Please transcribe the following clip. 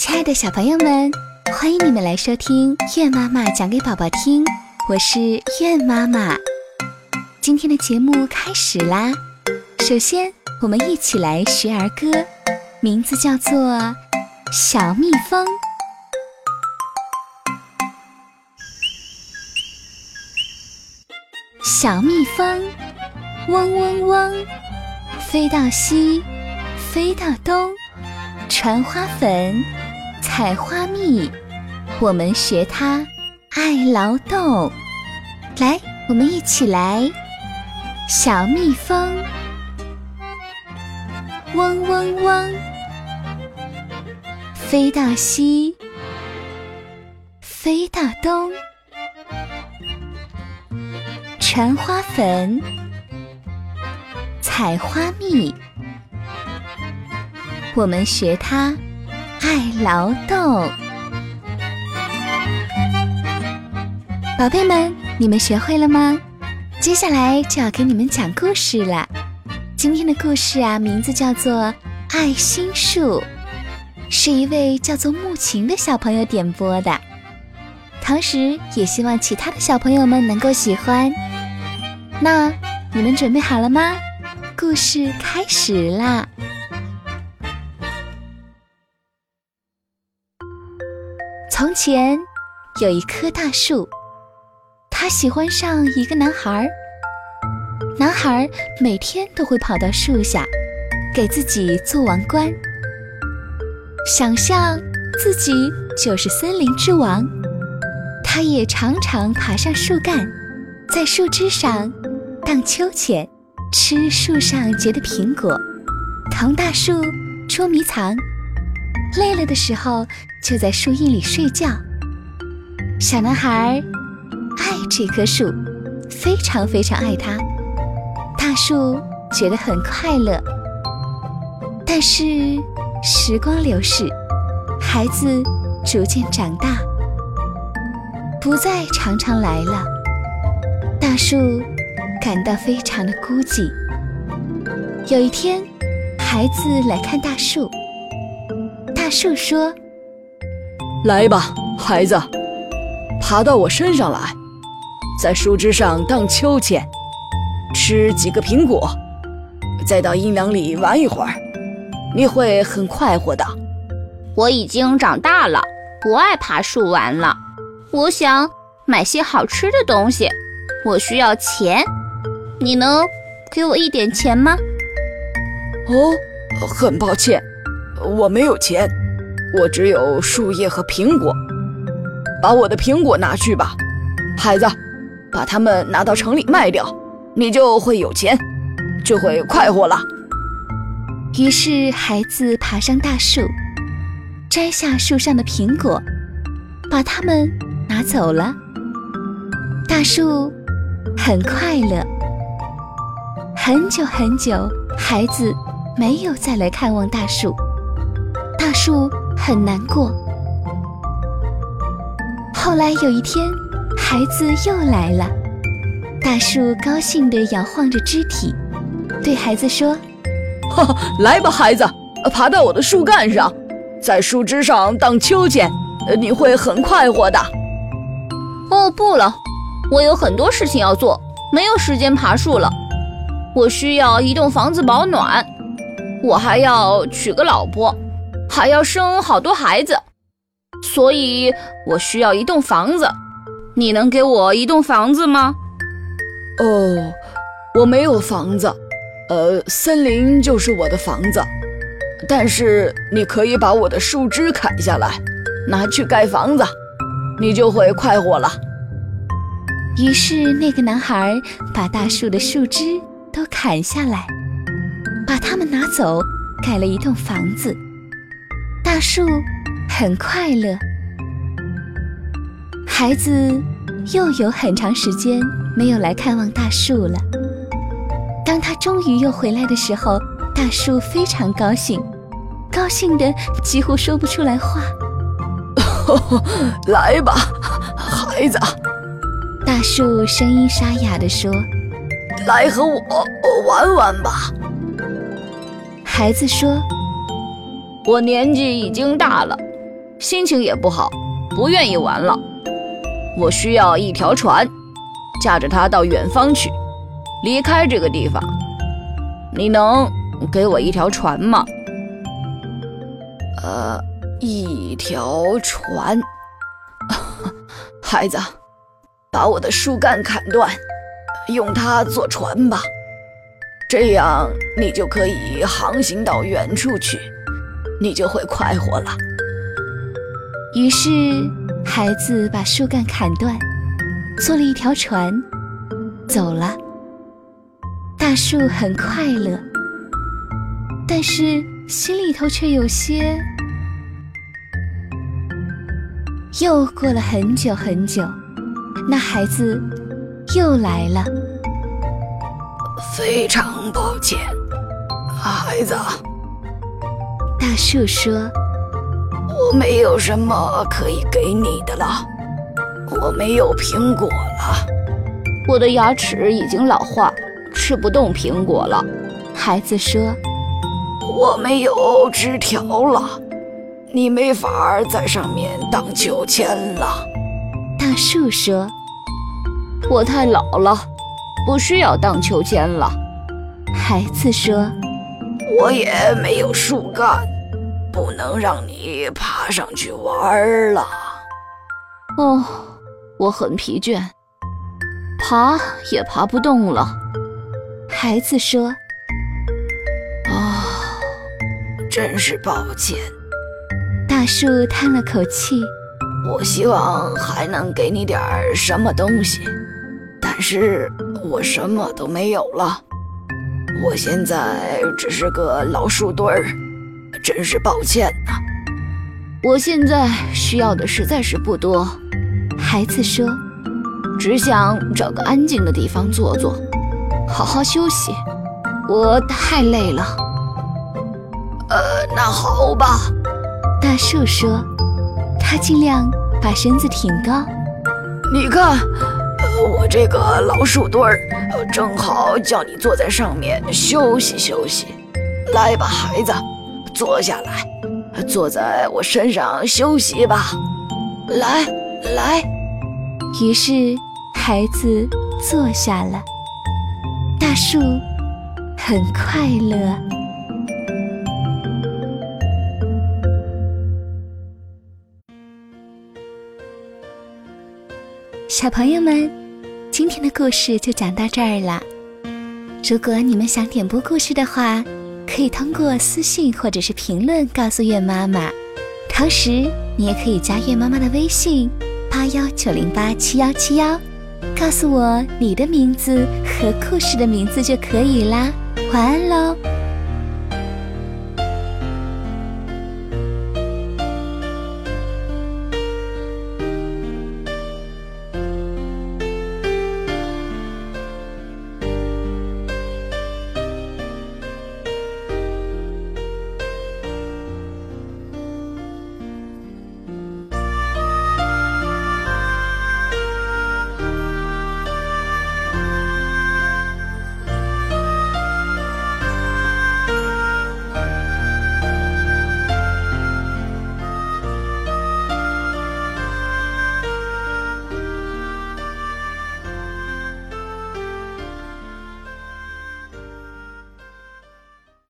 亲爱的小朋友们，欢迎你们来收听月妈妈讲给宝宝听，我是月妈妈。今天的节目开始啦！首先，我们一起来学儿歌，名字叫做《小蜜蜂》。小蜜蜂，嗡嗡嗡，飞到西，飞到东，传花粉。采花蜜，我们学它爱劳动。来，我们一起来。小蜜蜂，嗡嗡嗡，飞到西，飞到东，传花粉，采花蜜，我们学它。爱劳动，宝贝们，你们学会了吗？接下来就要给你们讲故事了。今天的故事啊，名字叫做《爱心树》，是一位叫做木琴的小朋友点播的，同时也希望其他的小朋友们能够喜欢。那你们准备好了吗？故事开始啦！从前有一棵大树，它喜欢上一个男孩儿。男孩每天都会跑到树下，给自己做王冠，想象自己就是森林之王。他也常常爬上树干，在树枝上荡秋千，吃树上结的苹果，同大树捉迷藏。累了的时候，就在树荫里睡觉。小男孩爱这棵树，非常非常爱它。大树觉得很快乐。但是时光流逝，孩子逐渐长大，不再常常来了。大树感到非常的孤寂。有一天，孩子来看大树。树说：“来吧，孩子，爬到我身上来，在树枝上荡秋千，吃几个苹果，再到阴凉里玩一会儿，你会很快活的。”我已经长大了，不爱爬树玩了。我想买些好吃的东西，我需要钱，你能给我一点钱吗？哦，很抱歉，我没有钱。我只有树叶和苹果，把我的苹果拿去吧，孩子，把它们拿到城里卖掉，你就会有钱，就会快活了。于是，孩子爬上大树，摘下树上的苹果，把它们拿走了。大树很快乐。很久很久，孩子没有再来看望大树，大树。很难过。后来有一天，孩子又来了，大树高兴地摇晃着肢体，对孩子说：“哈，来吧，孩子，爬到我的树干上，在树枝上荡秋千，你会很快活的。”哦，不了，我有很多事情要做，没有时间爬树了。我需要一栋房子保暖，我还要娶个老婆。还要生好多孩子，所以我需要一栋房子。你能给我一栋房子吗？哦，我没有房子，呃，森林就是我的房子。但是你可以把我的树枝砍下来，拿去盖房子，你就会快活了。于是那个男孩把大树的树枝都砍下来，把它们拿走，盖了一栋房子。大树很快乐，孩子又有很长时间没有来看望大树了。当他终于又回来的时候，大树非常高兴，高兴的几乎说不出来话。来吧，孩子，大树声音沙哑地说：“来和我玩玩吧。”孩子说。我年纪已经大了，心情也不好，不愿意玩了。我需要一条船，驾着它到远方去，离开这个地方。你能给我一条船吗？呃，一条船。孩子，把我的树干砍断，用它做船吧。这样你就可以航行到远处去，你就会快活了。于是，孩子把树干砍断，做了一条船，走了。大树很快乐，但是心里头却有些……又过了很久很久，那孩子又来了。非常抱歉，孩子。大树说：“我没有什么可以给你的了，我没有苹果了，我的牙齿已经老化，吃不动苹果了。”孩子说：“我没有枝条了，你没法在上面荡秋千了。”大树说：“我太老了。”不需要荡秋千了，孩子说：“我也没有树干，不能让你爬上去玩了。”哦，我很疲倦，爬也爬不动了。孩子说：“啊，真是抱歉。”大树叹了口气：“我希望还能给你点什么东西。”但是我什么都没有了，我现在只是个老树墩儿，真是抱歉呐。我现在需要的实在是不多，孩子说，只想找个安静的地方坐坐，好好休息。我太累了。呃，那好吧，大树说，他尽量把身子挺高。你看。我这个老树墩儿，正好叫你坐在上面休息休息。来吧，孩子，坐下来，坐在我身上休息吧。来，来。于是孩子坐下了。大树很快乐。小朋友们。今天的故事就讲到这儿了。如果你们想点播故事的话，可以通过私信或者是评论告诉月妈妈。同时，你也可以加月妈妈的微信八幺九零八七幺七幺，告诉我你的名字和故事的名字就可以啦。晚安喽。